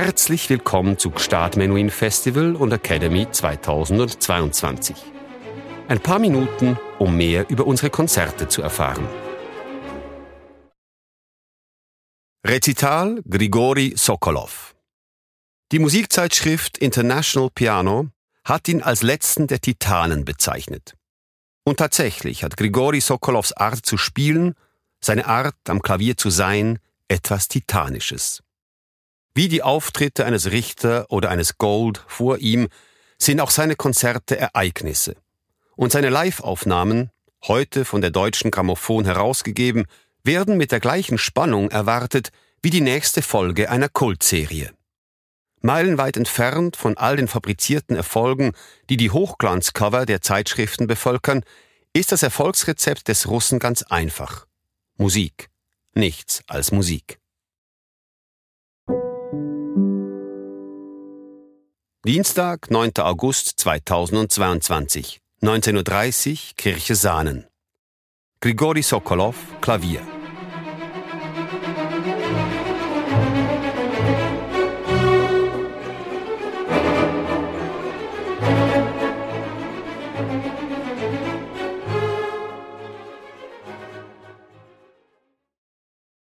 Herzlich willkommen zu Gstaad Menuhin Festival und Academy 2022. Ein paar Minuten, um mehr über unsere Konzerte zu erfahren. Rezital Grigori Sokolov Die Musikzeitschrift International Piano hat ihn als letzten der Titanen bezeichnet. Und tatsächlich hat Grigori Sokolovs Art zu spielen, seine Art am Klavier zu sein, etwas Titanisches. Wie die Auftritte eines Richter oder eines Gold vor ihm sind auch seine Konzerte Ereignisse. Und seine Live-Aufnahmen, heute von der Deutschen Grammophon herausgegeben, werden mit der gleichen Spannung erwartet wie die nächste Folge einer Kultserie. Meilenweit entfernt von all den fabrizierten Erfolgen, die die Hochglanzcover der Zeitschriften bevölkern, ist das Erfolgsrezept des Russen ganz einfach. Musik. Nichts als Musik. Dienstag, 9. August 2022, 19.30 Uhr, Kirche Sahnen. Grigori Sokolov, Klavier.